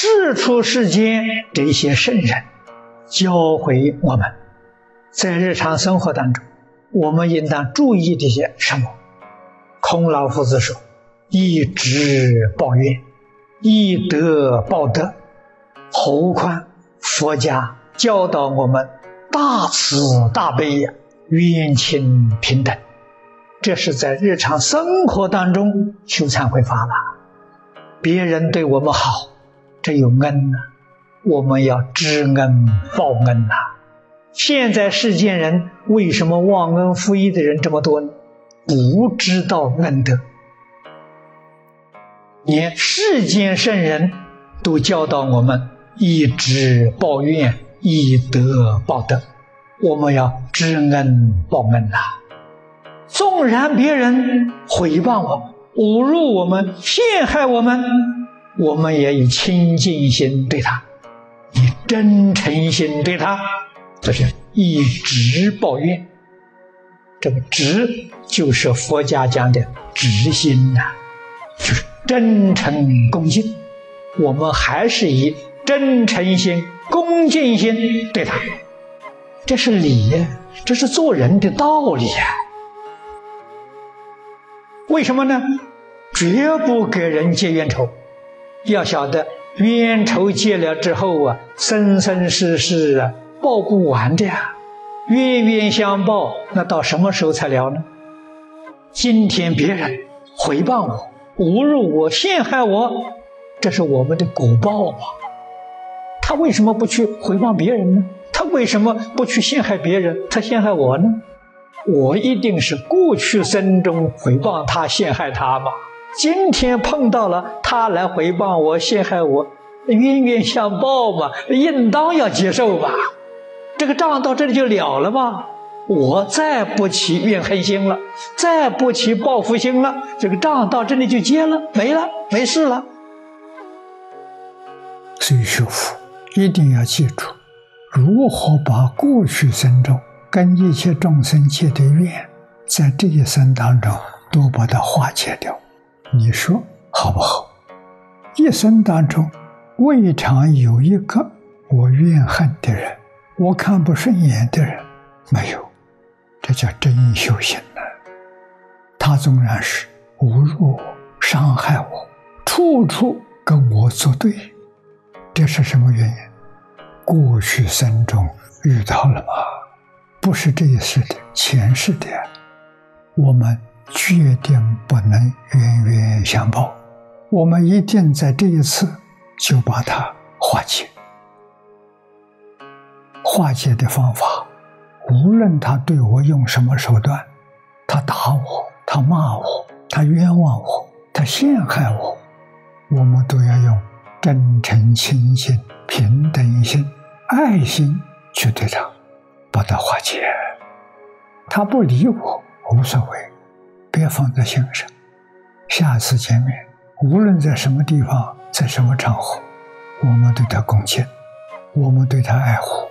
世出世间这些圣人教会我们，在日常生活当中，我们应当注意这些什么？孔老夫子说：“一直报怨，一德报德。”何况佛家教导我们大慈大悲呀，冤亲平等，这是在日常生活当中修忏悔法了。别人对我们好。这有恩呐，我们要知恩报恩呐。现在世间人为什么忘恩负义的人这么多呢？不知道恩德，连世间圣人都教导我们：以直报怨，以德报德。我们要知恩报恩呐。纵然别人诽谤我们、侮辱我们、陷害我们。我们也以清净心对他，以真诚心对他，这是一直报怨。这个直就是佛家讲的直心呐，就是真诚恭敬。我们还是以真诚心、恭敬心对他，这是理，这是做人的道理呀。为什么呢？绝不给人结冤仇。要晓得冤仇结了之后啊，生生世世啊报不完的呀，冤冤相报，那到什么时候才了呢？今天别人诽谤我、侮辱我、陷害我，这是我们的果报啊？他为什么不去回谤别人呢？他为什么不去陷害别人？他陷害我呢？我一定是过去生中诽谤他、陷害他嘛？今天碰到了他来回报我、陷害我，冤冤相报嘛，应当要接受吧。这个账到这里就了了吧？我再不起怨恨心了，再不起报复心了，这个账到这里就结了，没了，没事了。所以学佛一定要记住，如何把过去生中跟一切众生结的怨，在这一生当中都把它化解掉。你说好不好？一生当中，未尝有一个我怨恨的人，我看不顺眼的人，没有，这叫真修行呢。他纵然是侮辱我、伤害我，处处跟我作对，这是什么原因？过去生中遇到了吗？不是这一世的，前世的，我们。决定不能冤相报，我们一定在这一次就把它化解。化解的方法，无论他对我用什么手段，他打我，他骂我，他冤枉我，他陷害我，我们都要用真诚、清净、平等心、爱心去对他，把它化解。他不理我，无所谓。别放在心上。下次见面，无论在什么地方，在什么场合，我们对他恭敬，我们对他爱护。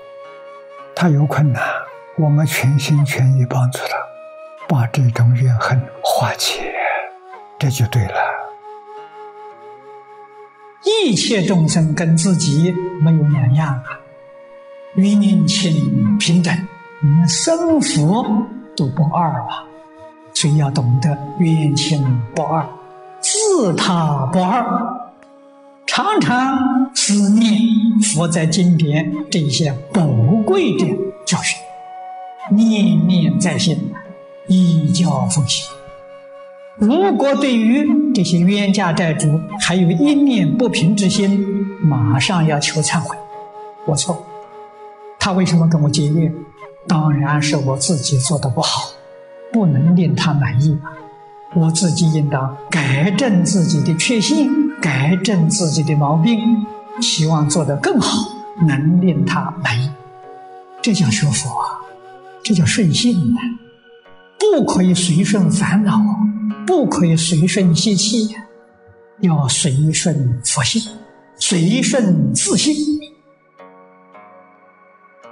他有困难，我们全心全意帮助他，把这种怨恨化解，这就对了。一切众生跟自己没有两样啊，冤亲平等，连生福都不二啊。所以要懂得冤亲不二，自他不二，常常思念佛在经典这些宝贵的教训，念念在心，依教奉行。如果对于这些冤家债主还有一念不平之心，马上要求忏悔，我错，他为什么跟我结怨？当然是我自己做的不好。不能令他满意，我自己应当改正自己的缺陷，改正自己的毛病，希望做得更好，能令他满意。这叫学佛啊，这叫顺性啊！不可以随顺烦恼，不可以随顺习气，要随顺佛性，随顺自信。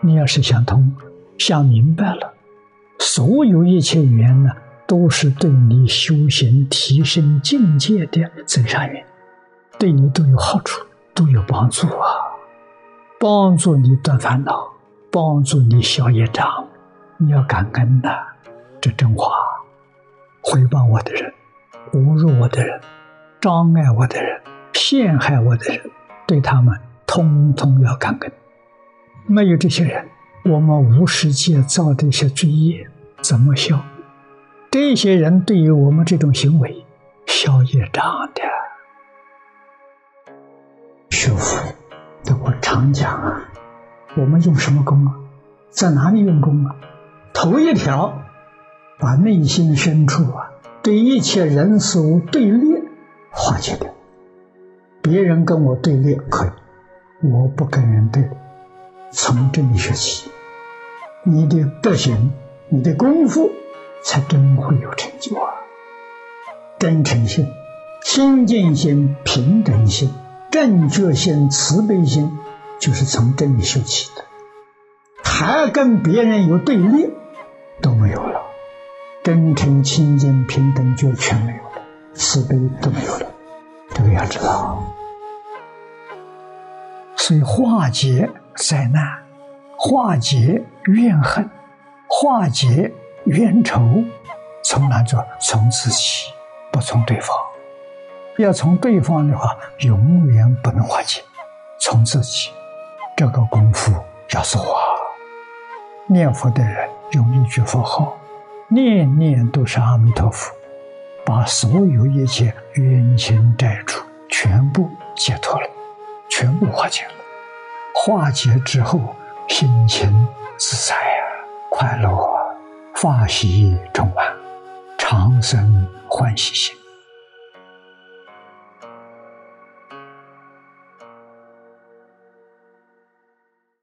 你要是想通，想明白了。所有一切缘呢，都是对你修行、提升境界的增上缘，对你都有好处。都有帮助啊，帮助你断烦恼，帮助你消业障，你要感恩呐。这真话，回报我的人，侮辱我的人，障碍我的人，陷害我的人，对他们通通要感恩。没有这些人，我们无世界造的一些罪业怎么消？这些人对于我们这种行为消业障的。学佛，我常讲啊，我们用什么功啊？在哪里用功啊？头一条，把内心深处啊对一切人事物对立化解掉。别人跟我对立可以，我不跟人对立。从这里学起，你的德行、你的功夫才真会有成就啊！真诚心、清净心、平等心。正觉心、慈悲心，就是从这里修起的。还跟别人有对立，都没有了。真诚、清净、平等就全没有了，慈悲都没有了。这个要知道。所以化解灾难、化解怨恨、化解冤仇，从哪做？从自己，不从对方。要从对方的话，永远不能化解；从自己，这个功夫要做啊！念佛的人用一句佛号，念念都是阿弥陀佛，把所有一切冤亲债主全部解。脱了，全部化解。了。化解。之后，心情自在啊，快乐，法喜充满，长生欢喜心。